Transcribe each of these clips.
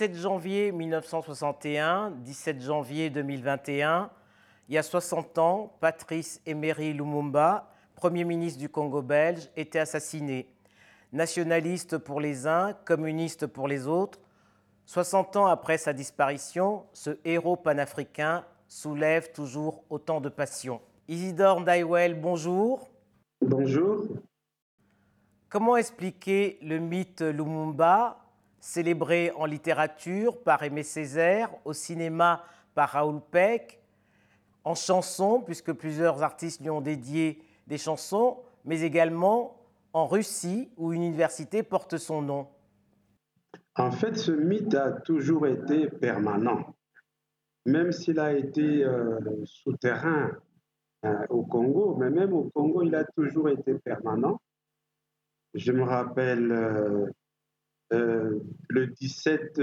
17 janvier 1961, 17 janvier 2021, il y a 60 ans, Patrice Emery Lumumba, Premier ministre du Congo belge, était assassiné. Nationaliste pour les uns, communiste pour les autres, 60 ans après sa disparition, ce héros panafricain soulève toujours autant de passion. Isidore Ndaiwel, bonjour. Bonjour. Comment expliquer le mythe Lumumba, célébré en littérature par Aimé Césaire, au cinéma par Raoul Peck, en chanson, puisque plusieurs artistes lui ont dédié des chansons, mais également en Russie, où une université porte son nom En fait, ce mythe a toujours été permanent, même s'il a été euh, souterrain euh, au Congo, mais même au Congo, il a toujours été permanent. Je me rappelle, euh, euh, le 17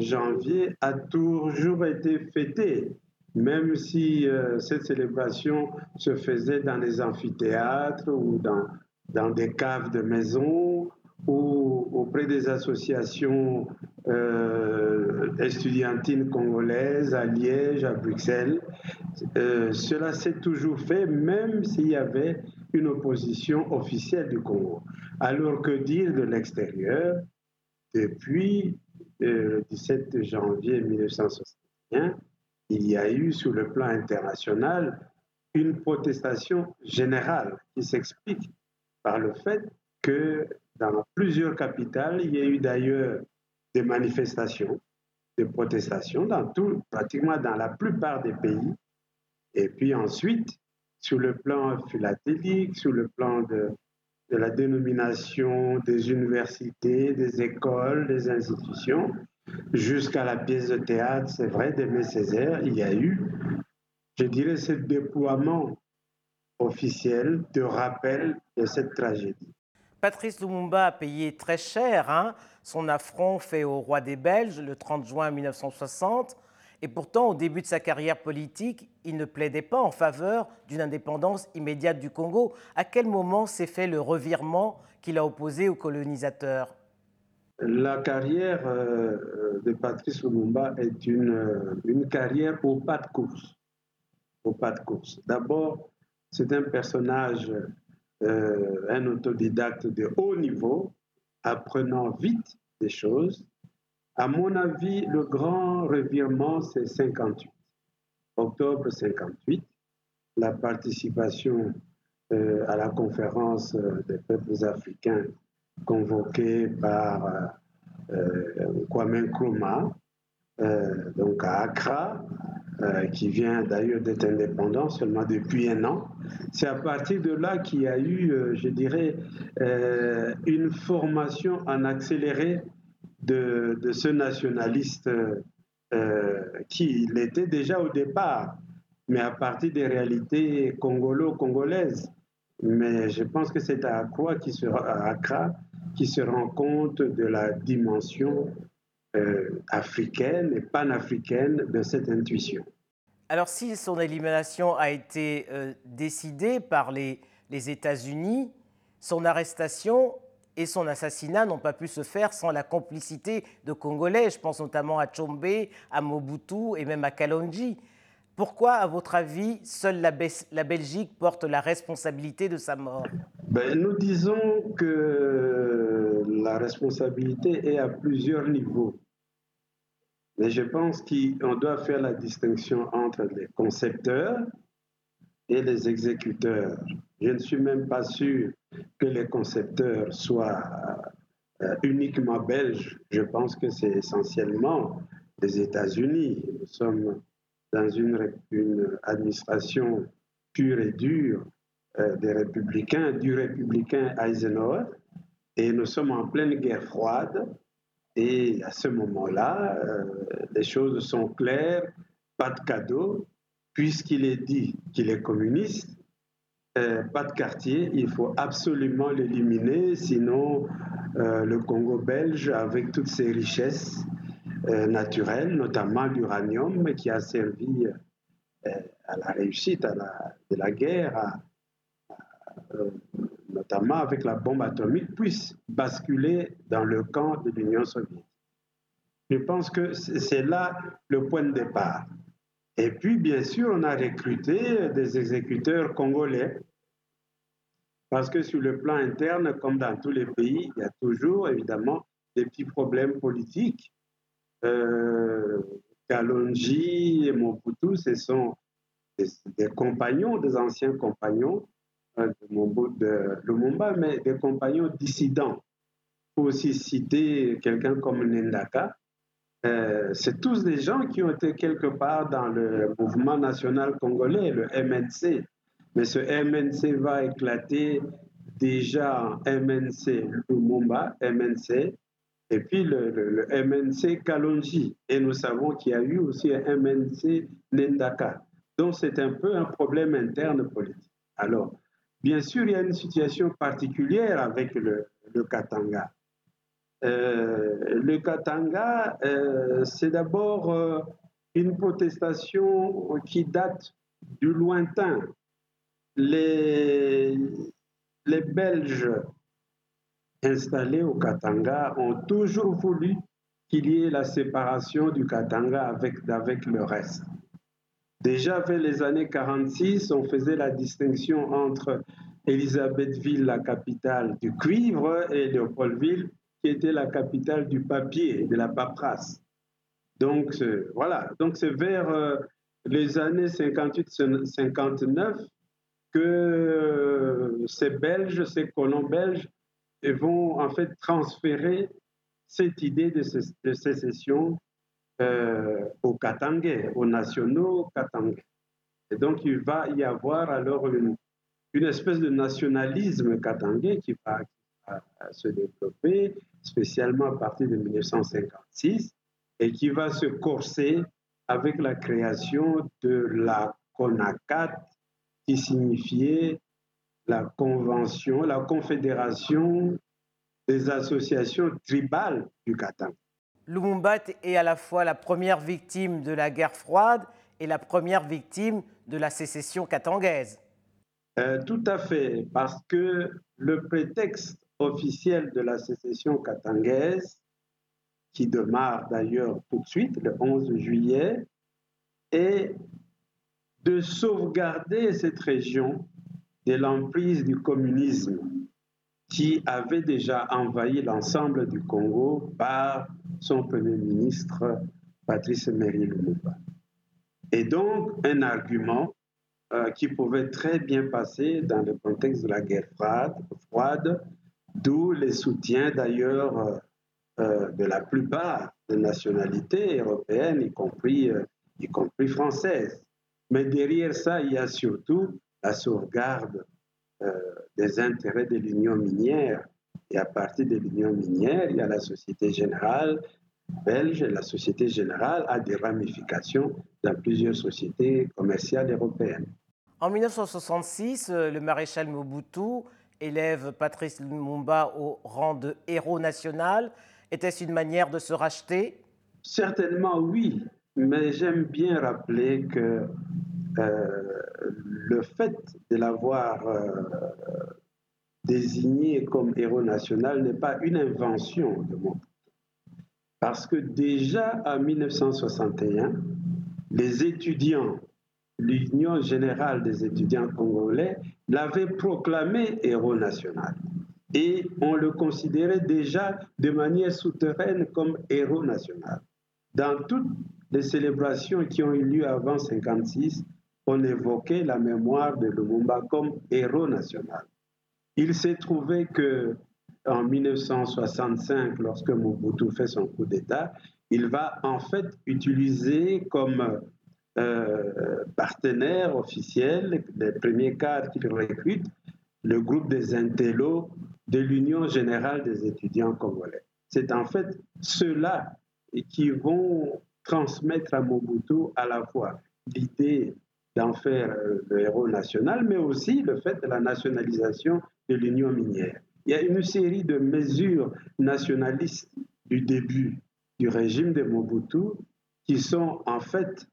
janvier a toujours été fêté, même si cette célébration se faisait dans les amphithéâtres ou dans, dans des caves de maisons ou auprès des associations euh, estudiantines congolaises à Liège, à Bruxelles. Euh, cela s'est toujours fait, même s'il y avait une opposition officielle du Congo. Alors que dire de l'extérieur? Depuis le 17 janvier 1961, il y a eu sur le plan international une protestation générale qui s'explique par le fait que dans plusieurs capitales, il y a eu d'ailleurs des manifestations, des protestations, dans tout, pratiquement dans la plupart des pays. Et puis ensuite, sur le plan philatélique, sur le plan de, de la dénomination des universités, des écoles, des institutions, jusqu'à la pièce de théâtre, c'est vrai, d'Aimé Césaire, il y a eu, je dirais, ce déploiement officiel de rappel de cette tragédie. Patrice Lumumba a payé très cher hein, son affront fait au roi des Belges le 30 juin 1960. Et pourtant, au début de sa carrière politique, il ne plaidait pas en faveur d'une indépendance immédiate du Congo. À quel moment s'est fait le revirement qu'il a opposé aux colonisateurs? La carrière euh, de Patrice Lumumba est une, euh, une carrière au pas de course. Au pas de course. D'abord, c'est un personnage euh, un autodidacte de haut niveau, apprenant vite des choses. À mon avis, le grand revirement, c'est 58. Octobre 58, la participation euh, à la conférence euh, des peuples africains convoquée par Kwame Nkrumah, donc à Accra, euh, qui vient d'ailleurs d'être indépendant seulement depuis un an. C'est à partir de là qu'il y a eu, euh, je dirais, euh, une formation en accéléré de, de ce nationaliste qui l'était déjà au départ, mais à partir des réalités congolo-congolaises. Mais je pense que c'est à Accra qui se, rend compte de la dimension euh, africaine et panafricaine de cette intuition. Alors si son élimination a été euh, décidée par les, les États-Unis, son arrestation et son assassinat n'ont pas pu se faire sans la complicité de Congolais. Je pense notamment à Chombe, à Mobutu et même à Kalonji. Pourquoi, à votre avis, seule la, Belgique porte la responsabilité de sa mort? Ben, Nous disons que la responsabilité est à plusieurs niveaux. Mais je pense qu'on doit faire la distinction entre les concepteurs et les exécuteurs. Je ne suis même pas sûr que les concepteurs soient euh, uniquement belges. Je pense que c'est essentiellement les États-Unis. Nous sommes dans une, administration pure et dure euh, des républicains, du républicain Eisenhower, et nous sommes en pleine guerre froide. Et à ce moment-là, euh, les choses sont claires, pas de cadeau, puisqu'il est dit qu'il est communiste, euh, pas de quartier, il faut absolument l'éliminer, sinon euh, le Congo belge, avec toutes ses richesses naturelles, notamment l'uranium qui a servi à la réussite de la guerre, notamment avec la bombe atomique, puisse basculer dans le camp de l'Union soviétique. Je pense que c'est là le point de départ. Et puis, bien sûr, on a recruté des exécuteurs congolais, parce que sur le plan interne, comme dans tous les pays, il y a toujours, évidemment, des petits problèmes politiques. Euh, Kalonji et Mobutu, ce sont des, compagnons, des anciens compagnons euh, de, Lumumba, mais des compagnons dissidents. Il faut aussi citer quelqu'un comme Nendaka. Euh, c'est tous des gens qui ont été quelque part dans le mouvement national congolais, le MNC. Mais ce MNC va éclater déjà en MNC Lumumba, MNC, et puis le, MNC Kalonji. Et nous savons qu'il y a eu aussi un MNC Nendaka. Donc c'est un peu un problème interne politique. Alors, bien sûr, il y a une situation particulière avec le, Katanga. Euh, le Katanga, euh, c'est d'abord euh, une protestation qui date du lointain. Les, Belges installés au Katanga ont toujours voulu qu'il y ait la séparation du Katanga avec, avec le reste. Déjà vers les années 46, on faisait la distinction entre Elisabethville, la capitale du cuivre, et Léopoldville, qui était la capitale du papier, de la paperasse. Donc voilà, donc c'est vers euh, les années 58-59 que euh, ces Belges, ces colons belges, vont en fait transférer cette idée de, sécession euh, aux Katangais, aux nationaux Katangais. Et donc, il va y avoir alors une, une espèce de nationalisme katangais qui va, se développer, spécialement à partir de 1956, et qui va se corser avec la création de la CONACAT, qui signifiait la convention, la confédération des associations tribales du Katanga. Lumumba est à la fois la première victime de la guerre froide et la première victime de la sécession katangaise. Euh, tout à fait, parce que le prétexte officiel de la sécession katangaise, qui démarre d'ailleurs tout de suite, le 11 juillet, est de sauvegarder cette région de l'emprise du communisme qui avait déjà envahi l'ensemble du Congo par son Premier ministre Patrice Emery Lumumba. Et donc, un argument euh, qui pouvait très bien passer dans le contexte de la guerre froide d'où les soutiens d'ailleurs euh, euh, de la plupart des nationalités européennes, y compris, y compris françaises. Mais derrière ça, il y a surtout la sauvegarde des intérêts de l'Union minière et à partir de l'Union minière, il y a la Société Générale belge. La Société Générale a des ramifications dans plusieurs sociétés commerciales européennes. En 1966, euh, le maréchal Mobutu élève Patrice Lumumba au rang de héros national. Était-ce une manière de se racheter? Certainement oui, mais j'aime bien rappeler que euh, le fait de l'avoir euh, désigné comme héros national n'est pas une invention de mon parce que déjà en 1961, les étudiants, l'Union générale des étudiants congolais, l'avaient proclamé héros national. Et on le considérait déjà de manière souterraine comme héros national. Dans toutes les célébrations qui ont eu lieu avant 1956, on évoquait la mémoire de Lumumba comme héros national. Il s'est trouvé que en 1965, lorsque Mobutu fait son coup d'État, il va en fait utiliser comme euh, partenaire officiel, les premiers cadres qu'il recrute, le groupe des intellos de l'Union générale des étudiants congolais. C'est en fait ceux-là qui vont transmettre à Mobutu à la fois l'idée d'en faire euh, le héros national, mais aussi le fait de la nationalisation de l'union minière. Il y a une série de mesures nationalistes du début du régime de Mobutu qui sont en fait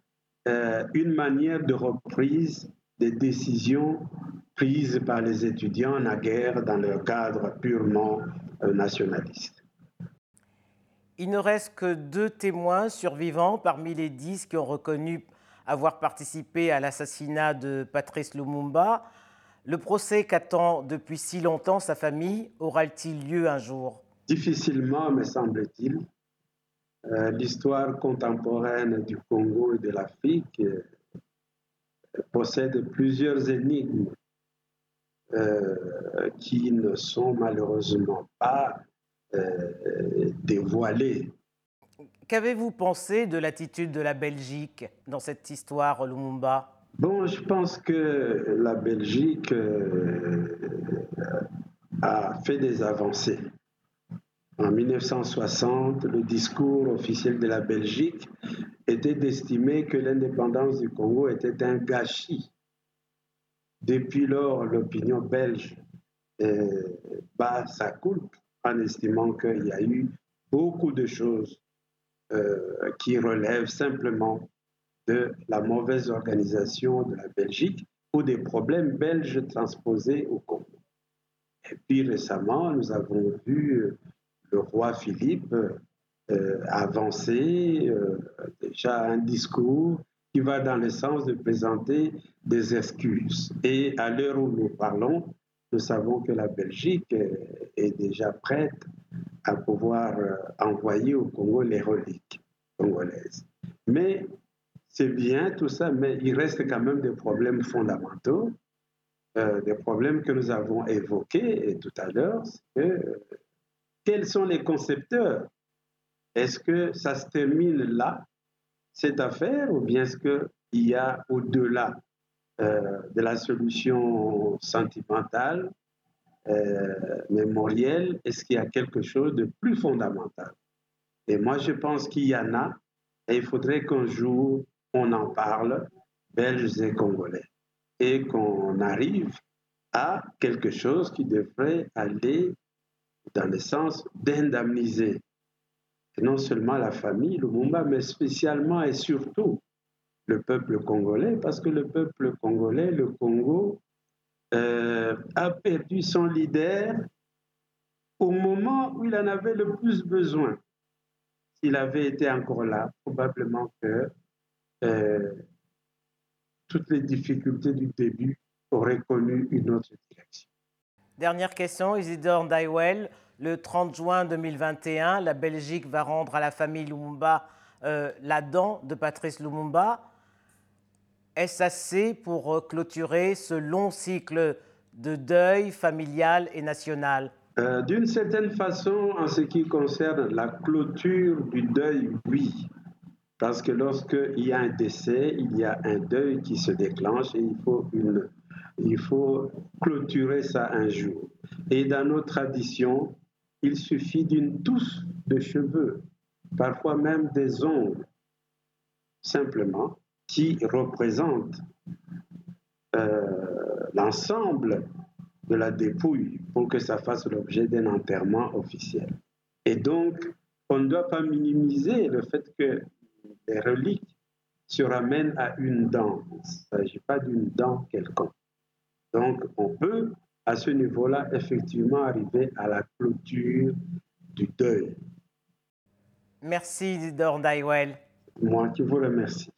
euh, une manière de reprise des décisions prises par les étudiants naguère dans leur cadre purement euh, nationaliste. Il ne reste que deux témoins survivants parmi les dix qui ont reconnu avoir participé à l'assassinat de Patrice Lumumba. Le procès qu'attend depuis si longtemps sa famille aura-t-il lieu un jour? Difficilement, me semble-t-il. Euh, l'histoire contemporaine du Congo et de l'Afrique euh, possède plusieurs énigmes euh, qui ne sont malheureusement pas dévoilées. Qu'avez-vous pensé de l'attitude de la Belgique dans cette histoire Lumumba? Bon, je pense que la Belgique a fait des avancées. En 1960, le discours officiel de la Belgique était d'estimer que l'indépendance du Congo était un gâchis. Depuis lors, l'opinion belge bat sa coupe en estimant qu'il y a eu beaucoup de choses euh, qui relèvent simplement de la mauvaise organisation de la Belgique ou des problèmes belges transposés au Congo. Et puis récemment, nous avons vu le roi Philippe euh, a avancé euh, déjà un discours qui va dans le sens de présenter des excuses. Et à l'heure où nous parlons, nous savons que la Belgique est déjà prête à pouvoir euh, envoyer au Congo les reliques congolaises. Mais c'est bien tout ça, mais il reste quand même des problèmes fondamentaux, des problèmes que nous avons évoqués tout à l'heure, quels sont les concepteurs? Est-ce que ça se termine là, cette affaire, ou bien est-ce qu'il y a au-delà euh, de la solution sentimentale, euh, mémorielle, est-ce qu'il y a quelque chose de plus fondamental? Et moi, je pense qu'il y en a, et il faudrait qu'un jour, on en parle, Belges et Congolais, et qu'on arrive à quelque chose qui devrait aller dans le sens d'indemniser non seulement la famille Lumumba, mais spécialement et surtout le peuple congolais, parce que le peuple congolais, le Congo, euh, a perdu son leader au moment où il en avait le plus besoin. S'il avait été encore là, probablement que euh, toutes les difficultés du début auraient connu une autre direction. Dernière question, Isidore Daiwell. Le 30 juin 2021, la Belgique va rendre à la famille Lumumba euh, la dent de Patrice Lumumba. Est-ce assez pour euh, clôturer ce long cycle de deuil familial et national euh, D'une certaine façon, en ce qui concerne la clôture du deuil, oui. Parce que lorsqu'il y a un décès, il y a un deuil qui se déclenche et il faut une il faut clôturer ça un jour. Et dans nos traditions, il suffit d'une touche de cheveux, parfois même des ongles, simplement, qui représentent euh, l'ensemble de la dépouille pour que ça fasse l'objet d'un enterrement officiel. Et donc, on ne doit pas minimiser le fait que les reliques se ramènent à une dent. Il ne s'agit pas d'une dent quelconque. Donc, on peut, à ce niveau-là, effectivement arriver à la clôture du deuil. Merci, Dor Daiwell. Moi qui vous remercie.